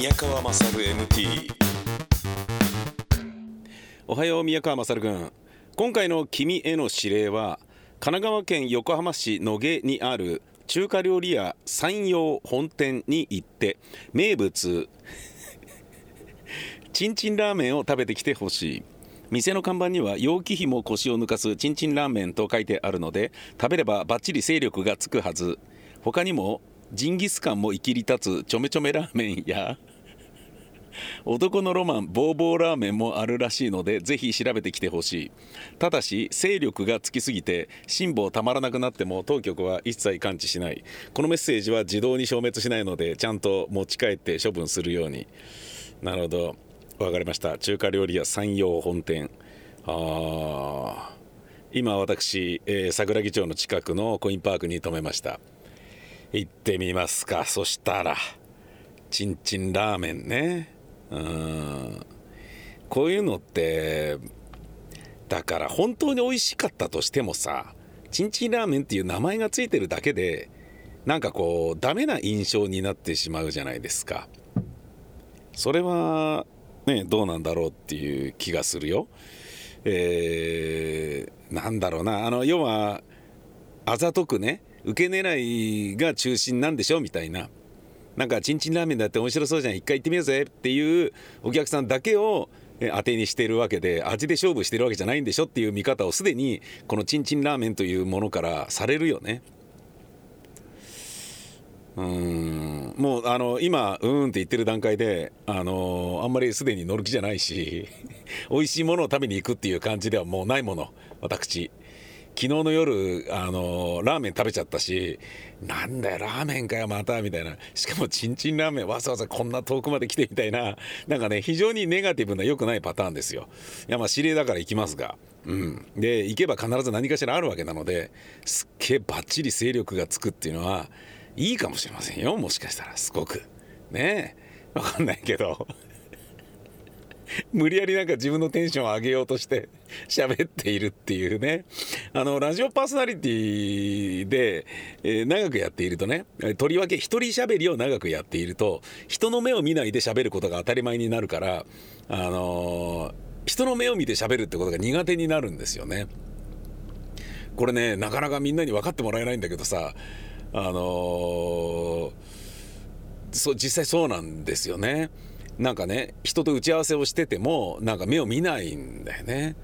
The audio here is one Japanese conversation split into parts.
宮川勝 MT おはよう宮川勝君。今回の君への指令は神奈川県横浜市野毛にある中華料理屋山陽本店に行って名物チンチンラーメンを食べてきてほしい。店の看板には容器費も腰を抜かすチンチンラーメンと書いてあるので食べればバッチリ勢力がつくはず。他にもジンギスカンも生きり立つちょめちょめラーメンや 男のロマンボーボーラーメンもあるらしいのでぜひ調べてきてほしい。ただし勢力がつきすぎて辛抱たまらなくなっても当局は一切感知しない。このメッセージは自動に消滅しないのでちゃんと持ち帰って処分するように。なるほど。分かりました。中華料理屋山陽本店。あー。今私、えー、桜木町の近くのコインパークに停めました。行ってみますか。そしたらちんちんラーメンね。うん。こういうのってだから本当に美味しかったとしてもさちんちんラーメンっていう名前がついてるだけでなんかこうダメな印象になってしまうじゃないですか。それはね、どうなんだろうっていう気がするよ。えー、なんだろうな。あの要はあざとくね受け狙いが中心なんでしょ？みたいな。なんかちんちんラーメンだって面白そうじゃん。一回行ってみようぜっていうお客さんだけを当てにしてるわけで味で勝負してるわけじゃないんでしょっていう見方をすでにこのちんちんラーメンというものからされるよね。うん。もうあの今うーんって言ってる段階であのあんまりすでに乗る気じゃないし 美味しいものを食べに行くっていう感じではもうないもの私。昨日の夜あのラーメン食べちゃったしなんだよラーメンかよまたみたいな。しかもちんちんラーメンわざわざこんな遠くまで来てみたいな。なんかね非常にネガティブな良くないパターンですよ。いやまあ指令だから行きますが。うん。で行けば必ず何かしらあるわけなのですっげえバッチリ勢力がつくっていうのはいいかもしれませんよもしかしたら。すごく。ねえ。分かんないけど。無理やりなんか自分のテンションを上げようとして 喋っているっていうねあのラジオパーソナリティで、えー、長くやっているとねとりわけ一人喋りを長くやっていると人の目を見ないで喋ることが当たり前になるからあのー、人の目を見て喋るってことが苦手になるんですよねこれねなかなかみんなに分かってもらえないんだけどさあのー、そう実際そうなんですよね。なんかね人と打ち合わせをしててもなんか目を見ないんだよね。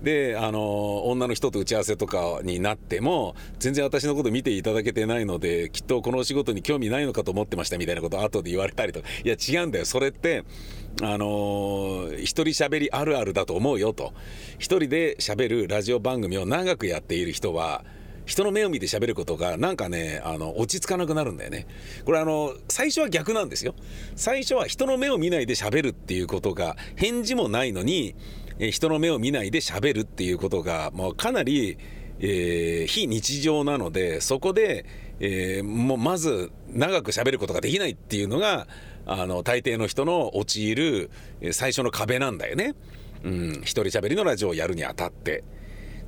であの女の人と打ち合わせとかになっても全然私のこと見ていただけてないのできっとこのお仕事に興味ないのかと思ってましたみたいなことを後で言われたりとか。いや違うんだよ。それってあの一人喋りあるあるだと思うよと。一人で喋るラジオ番組を長くやっている人は人の目を見て喋ることがなんかねあの落ち着かなくなるんだよねこれあの最初は逆なんですよ最初は人の目を見ないで喋るっていうことが返事もないのに人の目を見ないで喋るっていうことがもうかなり、えー、非日常なのでそこで、えー、もうまず長く喋ることができないっていうのがあの大抵の人の陥る最初の壁なんだよね。うん、一人喋りのラジオをやるにあたって。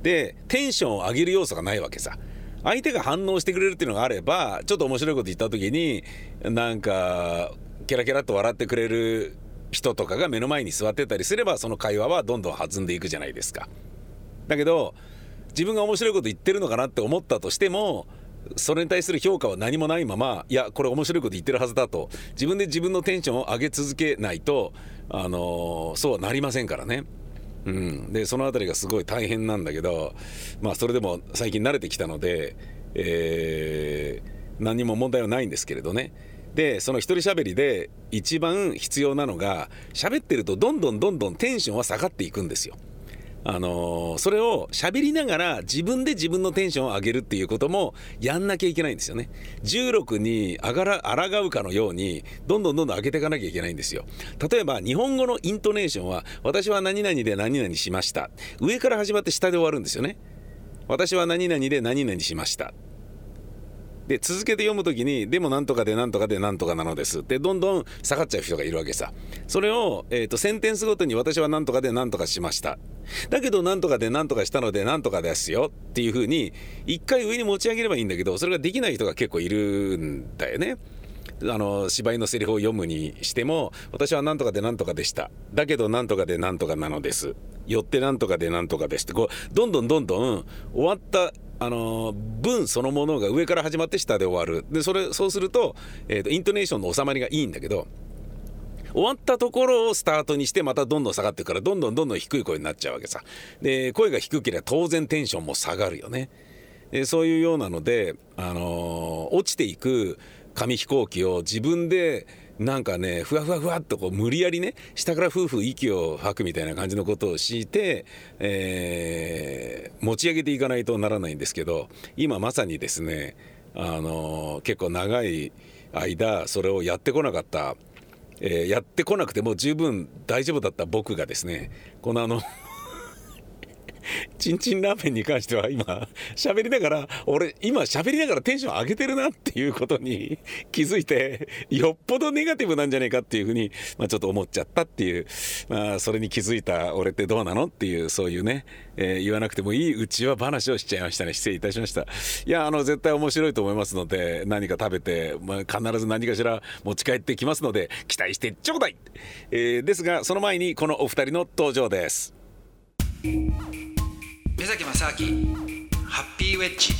でテンションを上げる要素がないわけさ。相手が反応してくれるっていうのがあればちょっと面白いこと言った時になんかケラケラと笑ってくれる人とかが目の前に座ってたりすればその会話はどんどん弾んでいくじゃないですか。だけど自分が面白いこと言ってるのかなって思ったとしてもそれに対する評価は何もないままいやこれ面白いこと言ってるはずだと。自分で自分のテンションを上げ続けないとあのそうはなりませんからね。うん、でその辺りがすごい大変なんだけどまあそれでも最近慣れてきたので、えー、何にも問題はないんですけれどねでその一人喋りで一番必要なのが喋ってるとどんどんどんどんテンションは下がっていくんですよ。あのー、それを喋りながら自分で自分のテンションを上げるっていうこともやんなきゃいけないんですよね。16にあがら抗うかのようにどんどんどんどん上げていかなきゃいけないんですよ。例えば日本語のイントネーションは私は何々で何々しました上から始まって下で終わるんですよね。私は何々で何々しましたで続けて読む時にでもなんとかでなんとかでなんとかなのですでどんどん下がっちゃう人がいるわけさ。それを、えーと、センテンスごとに私はなんとかでなんとかしました。だけどなんとかでなんとかしたのでなんとかですよ。っていうふうに一回上に持ち上げればいいんだけどそれができない人が結構いるんだよね。あの芝居のセリフを読むにしても私は何とかで何とかでした。だけど何とかで何とかなのです。よって何とかで何とかですってこうどんどんどんどん終わったあの文そのものが上から始まって下で終わる。でそれそうすると,、えーとイントネーションの収まりがいいんだけど終わったところをスタートにしてまたどんどん下がっていくからどんどんどんどん低い声になっちゃうわけさ。で声が低ければ当然テンションも下がるよね。でそういうようなので、あのー落ちていく紙飛行機を自分でなんかねふわふわふわっとこう無理やりね下から夫婦息を吐くみたいな感じのことを敷いて、えー持ち上げていかないとならないんですけど今まさにですね、あのー結構長い間それをやってこなかった、えーやってこなくても十分大丈夫だった僕がですねこのあのチンチンラーメンに関しては今喋りながら俺今喋りながらテンション上げてるなっていうことに 気づいてよっぽどネガティブなんじゃないかっていうふうに、まあ、ちょっと思っちゃったっていう、まあ、それに気づいた俺ってどうなのっていうそういうね、えー言わなくてもいいうちは話をしちゃいましたね。失礼いたしました。いやあの絶対面白いと思いますので何か食べて、まあ、必ず何かしら持ち帰ってきますので期待してちょうだい、えーですがその前にこのお二人の登場です。目崎正明ハッピーウェッジ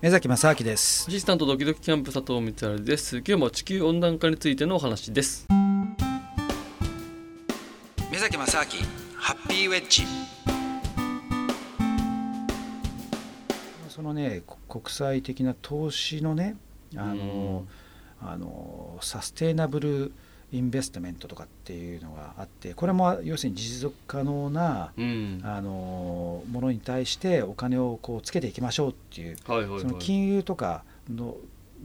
目崎正明です。アシスタントドキドキキャンプ佐藤光晴です。今日も地球温暖化についてのお話です。目崎正明ハッピーウェッジそのねこ国際的な投資のねあの、あのサステイナブルインベストメントとかっていうのがあってこれも要するに持続可能なうん。あのものに対してお金をこうつけていきましょうっていうはいはいはい。その金融とかの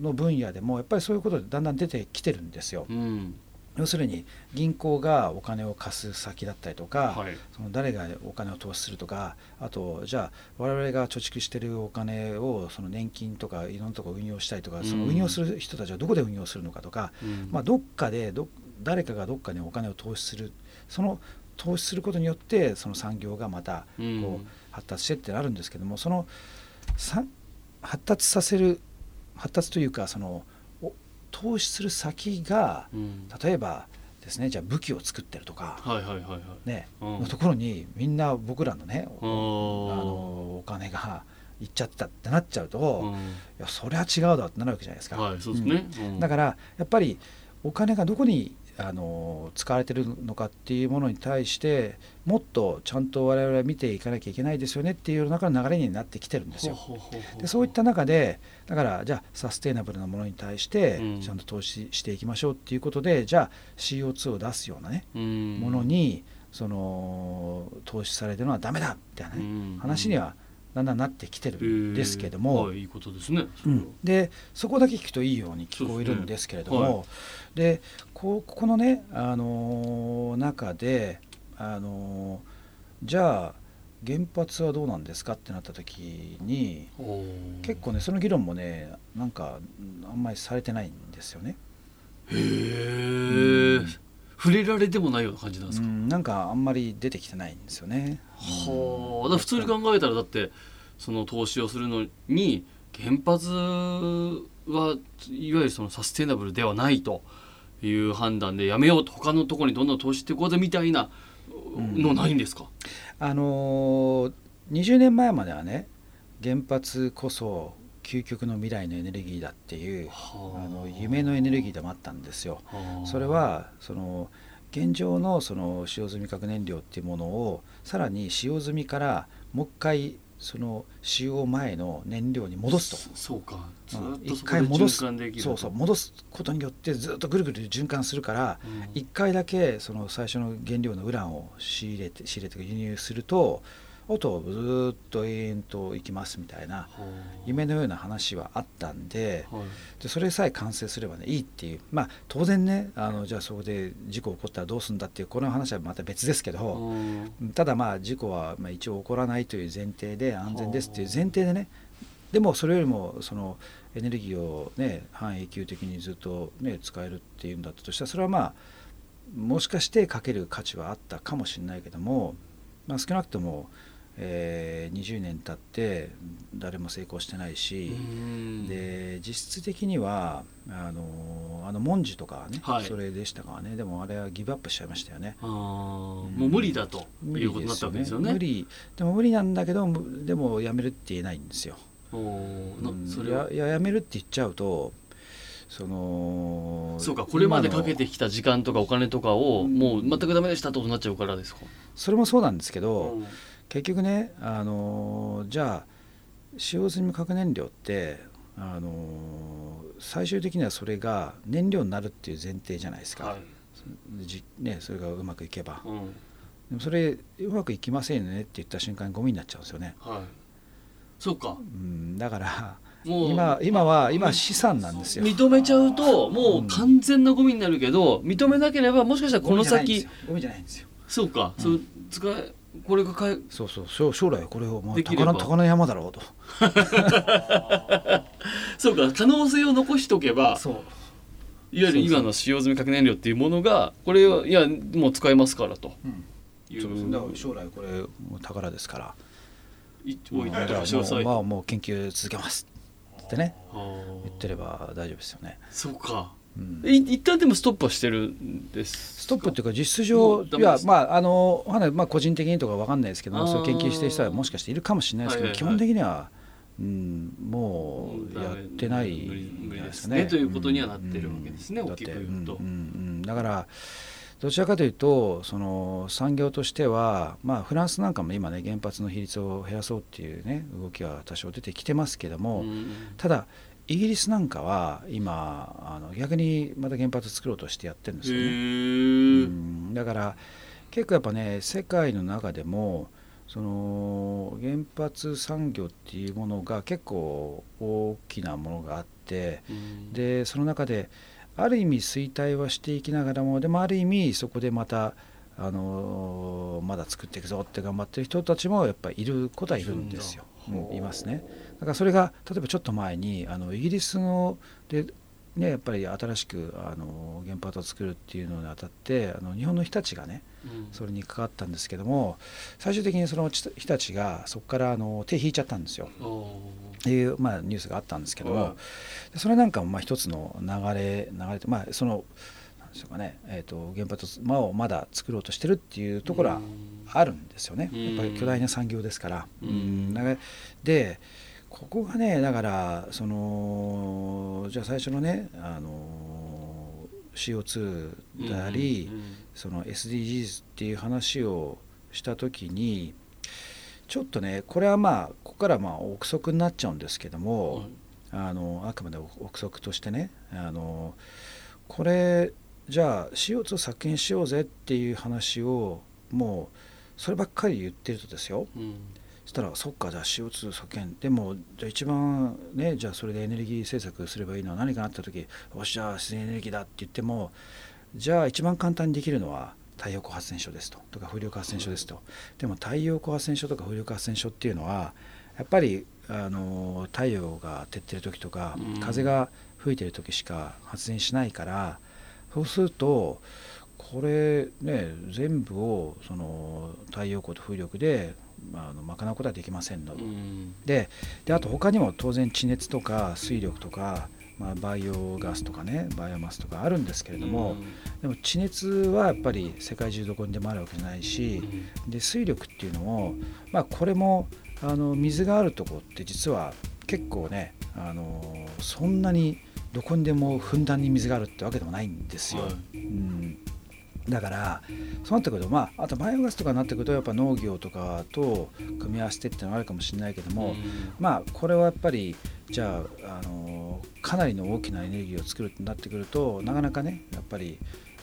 の分野でもやっぱりそういうことでだんだん出てきてるんですよ。うん要するに銀行がお金を貸す先だったりとか、はい。その誰がお金を投資するとかあとじゃあ我々が貯蓄してるお金をその年金とかいろんなとこ運用したりとか、そのうん運用する人たちはどこで運用するのかとか、うん。まあ、どっかでど誰かがどっかにお金を投資するその投資することによってその産業がまたうん。こう発達してってなるんですけどもそのさ発達させる発達というかそのお投資する先がうん。例えばですねじゃあ武器を作ってるとか、はいはいはいはい。ねうん。のところにみんな僕らのねあのお金がいっちゃったってなっちゃうと、いうん。やそれは違うだってなるわけじゃないですか。はいそうですね。うん。だからやっぱりお金がどこにあの使われてるのかっていうものに対してもっとちゃんと我々は見ていかなきゃいけないですよねっていう中の流れになってきてるんですよ。でそういった中でだからじゃあサステイナブルなものに対してうん。ちゃんと投資していきましょうっていうことで、じゃあ CO2 を出すようなねうん。ものにその投資されてるのはダメだみたいなねうん。話にはだんだんなってきてるんですけども、はいいいことですねうん、でそこだけ聞くといいように聞こえるんですけれども。ですねでこここのね、あのー中で、あのーじゃあ原発はどうなんですかってなった時に結構ねその議論もねなんかうんあんまりされてないんですよね。へえ触れられてもないような感じなんですか？うん、なんかあんまり出てきてないんですよね。はあ。普通に考えたらだってその投資をするのに原発はいわゆるそのサステイナブルではないという判断でやめようと他のところにどんどん投資していこうぜみたいなのないんですか、あのー20年前まではね原発こそ究極の未来のエネルギーだっていうはあ。の夢のエネルギーでもあったんですよ。はあ。それはその現状のその使用済み核燃料っていうものをさらに使用済みからもう一回その使用前の燃料に戻すと。そうか。ずっうん一回戻す。そうそう戻すことによってずっとぐるぐる循環するからうん。一回だけその最初の原料のウランを仕入れて仕入れて輸入するとあとずーっと永遠といきますみたいなはあ夢のような話はあったんではい。でそれさえ完成すればねいいっていうまあ当然ねあのじゃあそこで事故起こったらどうするんだっていうこの話はまた別ですけど、うん。ただまあ事故はまあ一応起こらないという前提で安全ですっていう前提でねでもそれよりもそのエネルギーをね半永久的にずっとね使えるっていうんだったとしたらそれはまあもしかしてかける価値はあったかもしれないけども、まあ、少なくともえー20年経って誰も成功してないし、うん。で実質的にはあのあのモンジとかはね、はい。それでしたからね。でもあれはギブアップしちゃいましたよね。あー。もう無理だということになったわけですよね。無理。でも無理なんだけどむでもやめるって言えないんですよ。おうん。それは。いやいややめるって言っちゃうとそのそうかこれまでかけてきた時間とかお金とかをうんもう全くダメでしたとになっちゃうからですか？それもそうなんですけど、うん結局ねあのじゃあ使用済み核燃料ってあの最終的にはそれが燃料になるっていう前提じゃないですか、はい。じね、それがうまくいけば。うん。でもそれうまくいきませんよねって言った瞬間にゴミになっちゃうんですよね、はい。そうか。うん、だからもう今今は今資産なんですよ。認めちゃうともう完全なゴミになるけど認めなければもしかしたらこの先ゴミじゃないんですよ。そうか、そう使えこれがかえそうそう将将来これをもうできれば。宝の宝の山だろうと。そうか可能性を残しておけばそう。いわゆる今の使用済み核燃料っていうものがこれをいやもう使えますからと。うん。いうそうそうだから将来これもう宝ですから。い置いてまあ、もう研究続けますってね。言ってれば大丈夫ですよね、そうか。うんい一旦でもストップはしてるんですストップっていうか実質も上いやまああのまあ個人的にとかわかんないですけど研究してる人はもしかしているかもしれないですけど、はいはいはい。基本的には、うん、もうやってない無理無理んですね。ということにはなってるわけですねうん大きく言うと。うんうん。だからどちらかというとその産業としては、まあ、フランスなんかも今ね原発の比率を減らそうっていうね動きは多少出てきてますけども、うん。ただイギリスなんかは今あの逆にまた原発作ろうとしてやってるんですよね。へうーん。だから結構やっぱね世界の中でもその原発産業っていうものが結構大きなものがあってうん。でその中である意味衰退はしていきながらもでもある意味そこでまたあのまだ作っていくぞって頑張ってる人たちもやっぱりいることはいるんですよ、うんいますね。だからそれが例えばちょっと前にあのイギリスのでねやっぱり新しくあの原発を作るっていうのにあたってあの日本の日立がねうん。それに関わったんですけども最終的にその日立がそこからあの手引いちゃったんですよ。おっていう、まあ、ニュースがあったんですけども、それなんかもまあ一つの流れ流れてまあそのでしょうかね、えー、と原発をまだ作ろうとしてるっていうところはあるんですよね、うん。やっぱり巨大な産業ですから。うん。でここがねだからそのじゃあ最初のねあの CO2 だり、うんその SDGs っていう話をした時にちょっとねこれはまあここからまあ憶測になっちゃうんですけども、はい。あのあくまで憶測としてねあのこれじゃあ CO2 削減しようぜっていう話をもうそればっかり言ってるとですよ。うん。そしたらそっかじゃあ CO2 削減。でもじゃあ一番ねじゃあそれでエネルギー政策すればいいのは何かなった時よっしゃ自然エネルギーだって言ってもじゃあ一番簡単にできるのは太陽光発電所ですと。とか風力発電所ですと、でも太陽光発電所とか風力発電所っていうのはやっぱりあの太陽が照ってる時とか、うん。風が吹いてる時しか発電しないからそうするとこれね全部をその太陽光と風力でまああの賄うことはできませんの、うん。でであと他にも当然地熱とか水力とか、まあ、バイオガスとかねバイオマスとかあるんですけれども、でも地熱はやっぱり世界中どこにでもあるわけじゃないし、で水力っていうのも、まあ、これもあの水があるとこって実は結構ねあのそんなにどこにでもふんだんに水があるってわけでもないんですよ。はい。うん。だからそうなってくるとまああとバイオガスとかになってくるとやっぱ農業とかと組み合わせてっていうのはあるかもしれないけども、うん。まあこれはやっぱりじゃあ、あのかなりの大きなエネルギーを作るってなってくるとなかなかねやっぱり、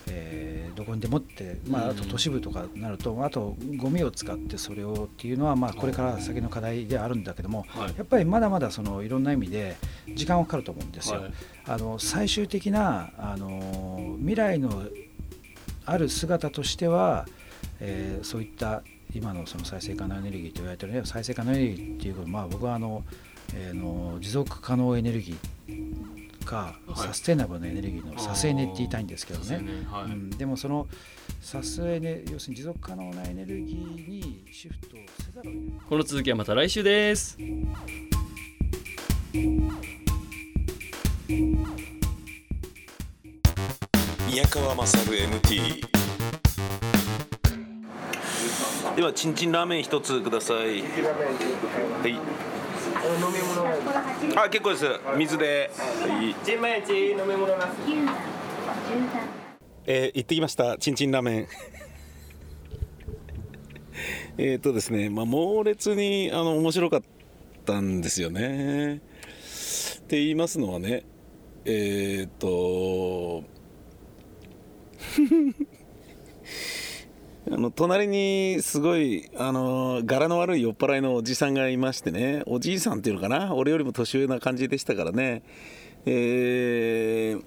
えーどこにでもって、まあ、あと都市部とかになると、あとゴミを使ってそれをっていうのは、まあ、これから先の課題ではあるんだけどもはい。やっぱりまだまだそのいろんな意味で時間はかかると思うんですよ。はい。あの最終的なあの未来のある姿としては、えーそういった今のその再生可能エネルギーと言われてるね再生可能エネルギーっていうことまあ僕はあの、えーの持続可能エネルギーか、はい。サステナブルなエネルギーのサスエネって言いたいんですけどね。はい。うん、でもそのサスエネ要するに持続可能なエネルギーにシフトせざるを得ない。この続きはまた来週です。宮川勝 MT ではチンチンラーメン一つください。はい飲み物あ結構です。水で。はい。チンマヨチ飲み物なえー行ってきました。チンチンラーメン。えっとですね、まあ、猛烈にあの面白かったんですよね。って言いますのはねえっ、と あの隣にすごいあの柄の悪い酔っ払いのおじさんがいましてねおじいさんっていうのかな？俺よりも年上な感じでしたからねえー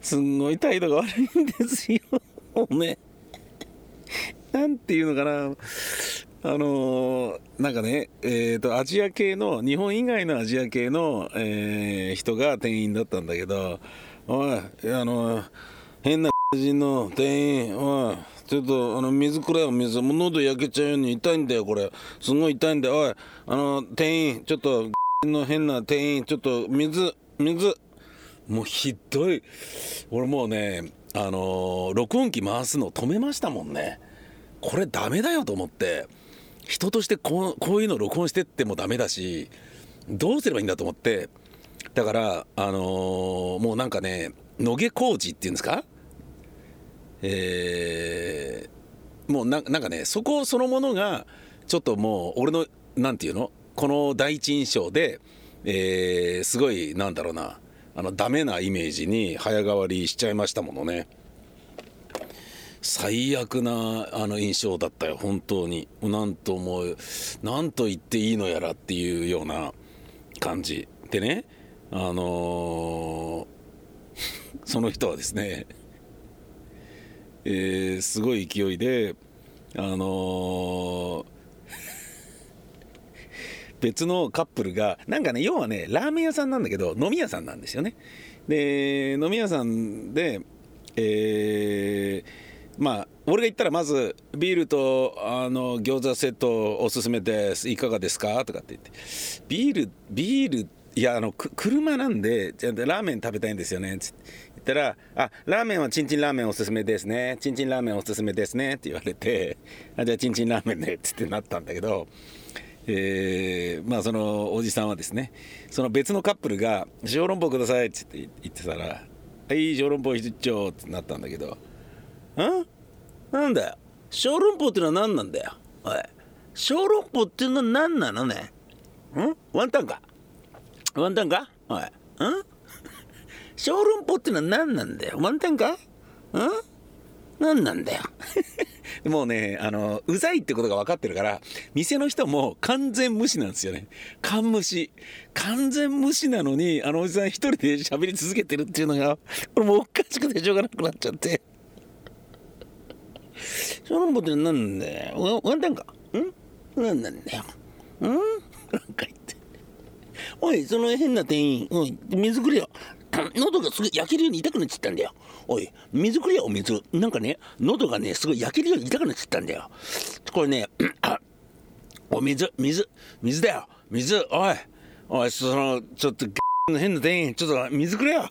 すんごい態度が悪いんですよ。もうね。なんていうのかな？あのなんかね、えー、とアジア系の日本以外のアジア系の、えー人が店員だったんだけど「おいあの変な人の店員おいちょっとあの水くれよ水もう喉焼けちゃうように痛いんだよこれ。すごい痛いんだよ。おいあの店員ちょっとの変な店員ちょっと水水。もうひどい。俺もうねあの録音機回すの止めましたもんね。これダメだよと思って。人としてこうこういうの録音してってもダメだしどうすればいいんだと思って。だからあのもうなんかね野毛工事っていうんですか？えーもうなんかねそこそのものがちょっともう俺のなんていうの？この第一印象で、えーすごいなんだろうな。あのダメなイメージに早変わりしちゃいましたものね。最悪なあの印象だったよ本当に。なんともうなんと言っていいのやらっていうような感じでね。あのー その人はですねえーすごい勢いであのー 別のカップルがなんかね要はねラーメン屋さんなんだけど飲み屋さんなんですよね。で飲み屋さんでえーまあ俺が言ったらまずビールとあの餃子セットおすすめです。いかがですか？とかって言って。ビールビールいやあの車なんでラーメン食べたいんですよね。つって。ったら「あラーメンはチンチンラーメンおすすめですね。チンチンラーメンおすすめですね」って言われて「あじゃあチンチンラーメンね」ってなったんだけどえーまあそのおじさんはですねその別のカップルが「小籠包ください」っつって言ってたら「はい小籠包一丁」ってなったんだけど「んなんだよ。小籠包ってのは何なんだよ。おい。小籠包っていうのは何なのね。ん？ワンタンか。ワンタンか？おい。ん？小籠包ってのは何なんだよ？ワンタンかん？何なんだよ？もうねあのうざいってことが分かってるから店の人も完全無視なんですよね。完無視。完全無視なのにあのおじさん一人で喋り続けてるっていうのがこれもうおかしくてしょうがなくなっちゃって。小籠包って何なんだよ？ワワンタンかん？何なんだよ？ん？なんか言って。おいその変な店員。おい水くれよ 喉がすごい焼けるように痛くなっちゃったんだよ。おい水くれよお水。なんかね喉がねすごい焼けるように痛くなっちゃったんだよ。これね お水水水だよ。水おい。おいそのちょっと変な店員ちょっと水くれよ。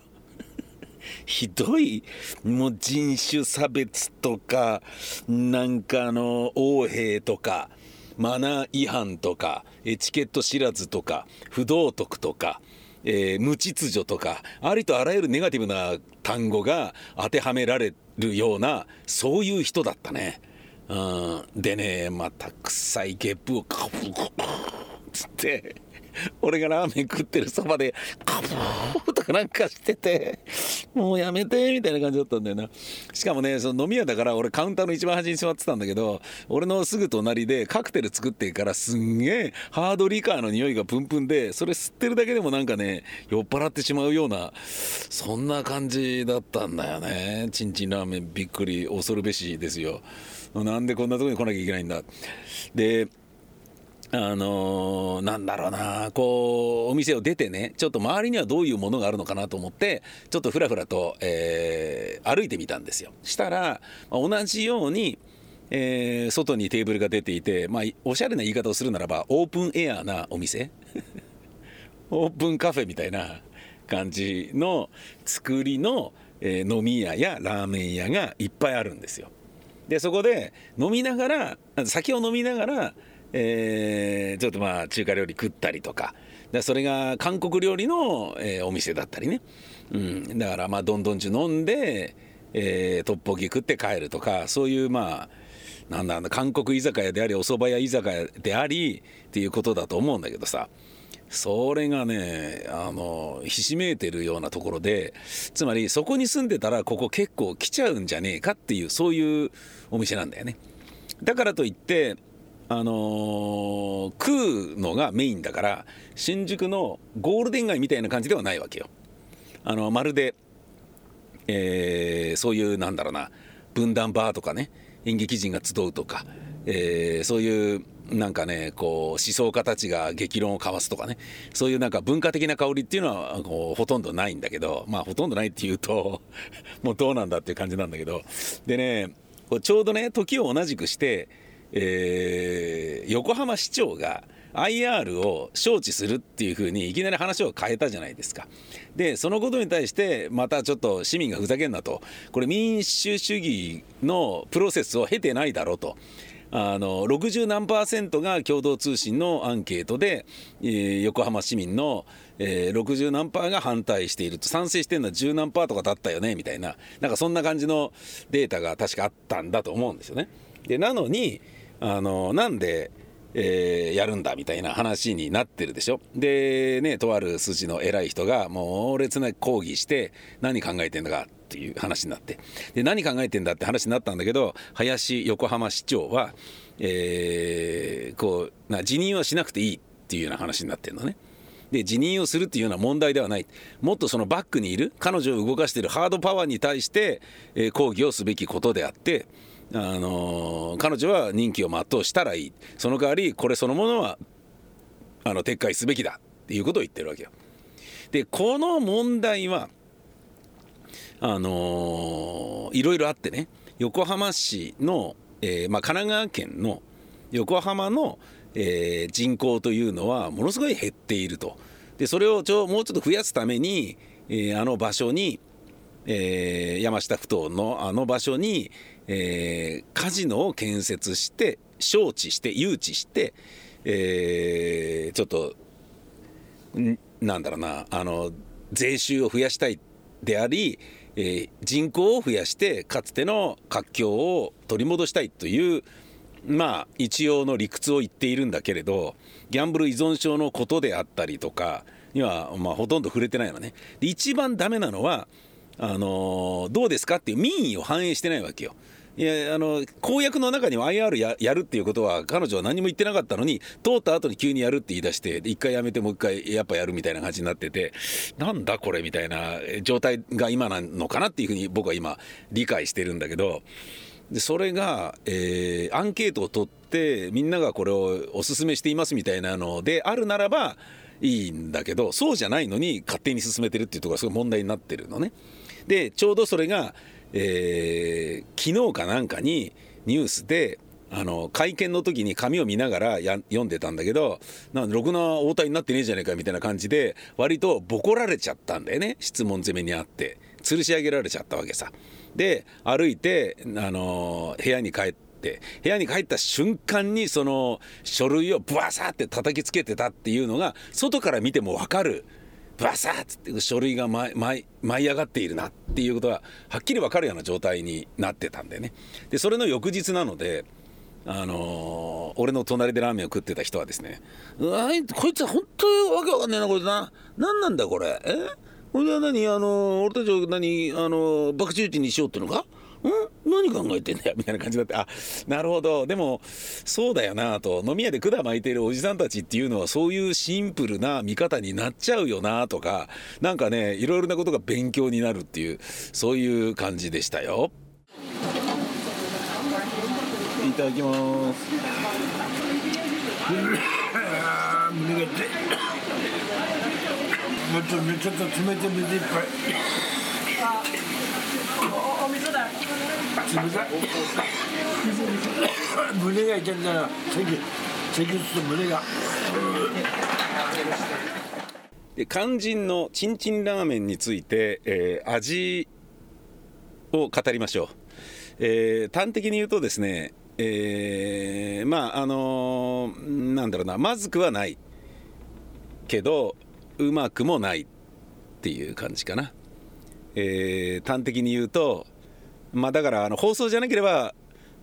ひどい。もう人種差別とかなんかあの横兵とかマナー違反とかエチケット知らずとか不道徳とか、えー無秩序とかありとあらゆるネガティブな単語が当てはめられるようなそういう人だったね。うん、でねまた臭いゲップをカブカブつって俺がラーメン食ってるそばでカブーとかなんかしててもうやめてみたいな感じだったんだよな。しかもねその飲み屋だから俺カウンターの一番端に座ってたんだけど俺のすぐ隣でカクテル作ってからすんげえハードリカーの匂いがプンプンでそれ吸ってるだけでもなんかね酔っ払ってしまうようなそんな感じだったんだよね。チンチンラーメンびっくり恐るべしですよ。なんでこんなとこに来なきゃいけないんだ。であのーなんだろうなこうお店を出てねちょっと周りにはどういうものがあるのかなと思ってちょっとふらふらと、えー歩いてみたんですよしたら同じように、えー外にテーブルが出ていて、まあ、おしゃれな言い方をするならばオープンエアーなお店？オープンカフェみたいな感じの作りの、えー飲み屋やラーメン屋がいっぱいあるんですよ。でそこで飲みながら酒を飲みながら、えーちょっとまあ中華料理食ったりとか。でそれが韓国料理の、えーお店だったりね、うん、だからまあどんどんち飲んで、えートッポギ食って帰るとかそういうまあなんだ韓国居酒屋でありお蕎麦屋居酒屋でありっていうことだと思うんだけどさ。それがねあのひしめいてるようなところでつまりそこに住んでたらここ結構来ちゃうんじゃねえかっていうそういうお店なんだよね。だからといってあのー食うのがメインだから新宿のゴールデン街みたいな感じではないわけよ。あのまるでえーそういうなんだろうな分断バーとかね演劇人が集うとか、えーそういうなんかねこう思想家たちが激論を交わすとかねそういうなんか文化的な香りっていうのはこうほとんどないんだけどまあほとんどないっていうと もうどうなんだっていう感じなんだけど。でねこうちょうどね時を同じくして、えー横浜市長が IR を招致するっていう風にいきなり話を変えたじゃないですか。でそのことに対してまたちょっと市民がふざけんなとこれ民主主義のプロセスを経てないだろうと。あの60何パーセントが共同通信のアンケートで、えー横浜市民の、えー60何パーが反対していると賛成してるのは10何パーとかだったよねみたいななんかそんな感じのデータが確かあったんだと思うんですよね。でなのにあのなんでえーやるんだみたいな話になってるでしょ？でねとある筋の偉い人が猛烈な抗議して何考えてんだかっていう話になって。で何考えてんだって話になったんだけど林横浜市長は、えーこうな辞任はしなくていいっていうような話になってるのね。で辞任をするっていうような問題ではない。もっとそのバックにいる彼女を動かしているハードパワーに対して、えー抗議をすべきことであって、あの彼女は任期を全うしたらいいその代わりこれそのものはあの撤回すべきだっていうことを言ってるわけよ。でこの問題はあのいろいろあってね横浜市の、えーまあ、神奈川県の横浜の、えー人口というのはものすごい減っているとでそれをちょもうちょっと増やすために、えーあの場所に、えー山下ふ頭のあの場所に、えーカジノを建設して招致して誘致して、えーちょっとんなんだろうなあの税収を増やしたいであり、えー人口を増やしてかつての活況を取り戻したいというまあ一応の理屈を言っているんだけれどギャンブル依存症のことであったりとかには、まあ、ほとんど触れてないのね。で一番ダメなのはあのーどうですかっていう民意を反映してないわけよ。いやあの公約の中には IR ややるっていうことは彼女は何も言ってなかったのに通った後に急にやるって言い出して一回やめてもう一回やっぱやるみたいな感じになっててなんだこれみたいな状態が今なのかなっていうふうに僕は今理解してるんだけどでそれが、えーアンケートを取ってみんながこれをおすすめしていますみたいなのであるならばいいんだけどそうじゃないのに勝手に進めてるっていうところがすごい問題になってるのね。でちょうどそれが、えー昨日かなんかにニュースであの会見の時に紙を見ながらや読んでたんだけどなんろくな応対になってねえじゃねえかみたいな感じで割とボコられちゃったんだよね質問攻めにあって吊るし上げられちゃったわけさ。で歩いてあの部屋に帰って部屋に帰った瞬間にその書類をブワサーって叩きつけてたっていうのが外から見ても分かるブワサーっつって書類が舞い上がっているなっていうことがはっきり分かるような状態になってたんでね。でそれの翌日なのであのー俺の隣でラーメンを食ってた人はですね「うわいこいつは本当にわけわかんねえなこいつな。何なんだこれ？え？これは何？あのー俺たちを何？あのー爆打ちにしようってのか？何考えてんだよみたいな感じになってあなるほど。でもそうだよなと。飲み屋で管巻いてるおじさんたちっていうのはそういうシンプルな見方になっちゃうよなとかなんかねいろいろなことが勉強になるっていうそういう感じでしたよ。いただきます。あー胸が痛い。もうちょっとちょっと冷たい水いっぱい胸が痛いんだよ咳咳すると胸がで肝心のチンチンラーメンについて、えー味を語りましょう、えー端的に言うとですね、えーまああのーなんだろうなまずくはないけどうまくもないっていう感じかな、えー端的に言うとまあだからあの放送じゃなければ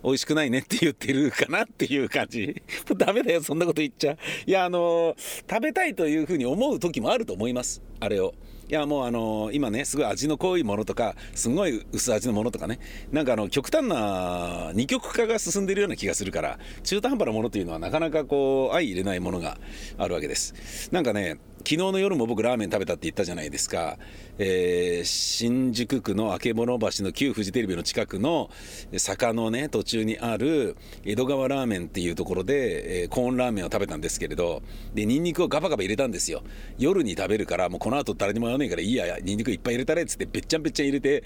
美味しくないねって言ってるかなっていう感じ。ダメだよそんなこと言っちゃ。いやあの食べたいというふうに思う時もあると思います。あれを。いやもうあの今ねすごい味の濃いものとかすごい薄味のものとかね。なんかあの極端な二極化が進んでいるような気がするから中途半端なものというのはなかなかこう相入れないものがあるわけです。なんかね昨日の夜も僕ラーメン食べたって言ったじゃないですか、えー新宿区の曙橋の旧フジテレビの近くの坂のね途中にある江戸川ラーメンっていうところで、えーコーンラーメンを食べたんですけれどでニンニクをガバガバ入れたんですよ。夜に食べるからもうこの後誰にも言わねえからいいやニンニクいっぱい入れたれっつってべっちゃんべっちゃん入れて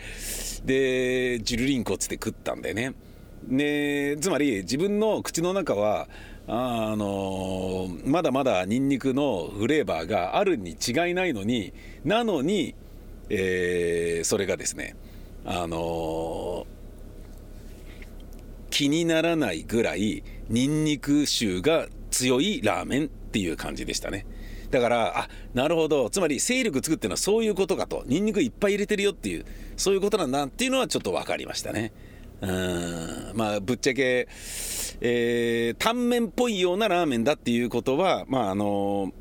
でジュルリンコっつって食ったんだよね。ねつまり自分の口の中はあのまだまだニンニクのフレーバーがあるに違いないのになのに、えーそれがですねあの気にならないぐらいニンニク臭が強いラーメンっていう感じでしたね。だからあなるほど。つまり勢力つくっていうのはそういうことかと。ニンニクいっぱい入れてるよっていうそういうことなんだっていうのはちょっと分かりましたね。うん。まあぶっちゃけ、えー、タンメンっぽいようなラーメンだっていうことはまああの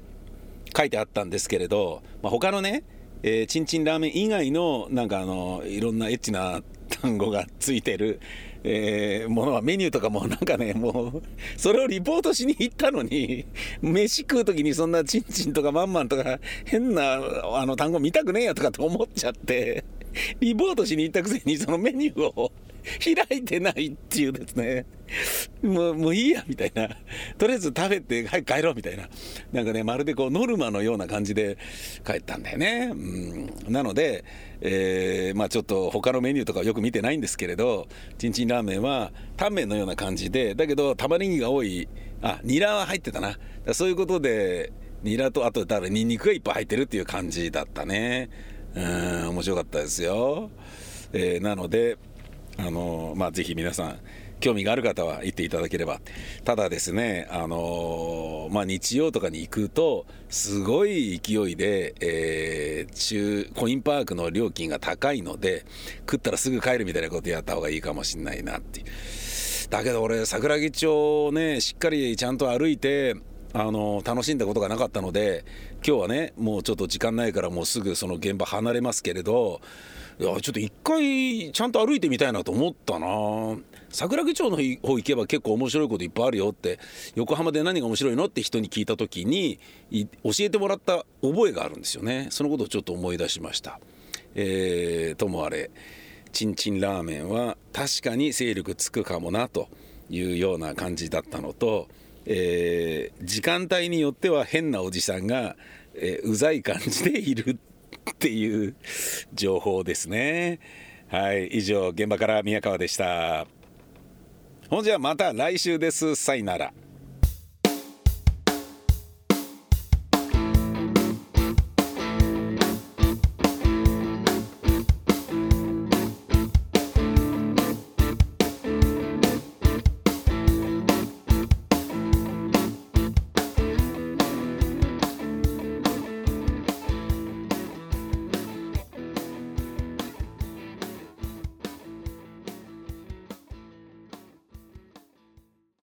書いてあったんですけれど、まあ、他のね、えーチンチンラーメン以外のなんかあのいろんなエッチな 単語がついてる、えーものはメニューとかもなんかねもうそれをリポートしに行ったのに飯食う時にそんなチンチンとかマンマンとか変なあの単語見たくねえやとかって思っちゃってリポートしに行ったくせにそのメニューを開いてないっていうですね。もうもういいやみたいな。とりあえず食べて早く帰ろうみたいな。なんかねまるでこうノルマのような感じで帰ったんだよね、うん、なので、えーまあちょっと他のメニューとかよく見てないんですけれどチンチンラーメンはタンメンのような感じでだけど玉ねぎが多い。あニラは入ってたな。そういうことでニラとあとだからニンニクがいっぱい入ってるっていう感じだったね。うん面白かったですよ、えーなのであのまあぜひ皆さん興味がある方は行っていただければ。ただですねあのまあ日曜とかに行くとすごい勢いで、えー中コインパークの料金が高いので食ったらすぐ帰るみたいなことやった方がいいかもしんないなっていう。だけど俺桜木町をねしっかりちゃんと歩いてあの楽しんだことがなかったので今日はねもうちょっと時間ないからもうすぐその現場離れますけれどいやちょっと一回ちゃんと歩いてみたいなと思ったな。桜木町の方行けば結構面白いこといっぱいあるよって横浜で何が面白いのって人に聞いた時に教えてもらった覚えがあるんですよね。そのことをちょっと思い出しました。えーともあれチンチンラーメンは確かに勢力つくかもなというような感じだったのと、えー時間帯によっては変なおじさんが、えーうざい感じでいるっていう情報ですね。はい。以上現場から宮川でした。ほんじゃまた来週です。さいなら。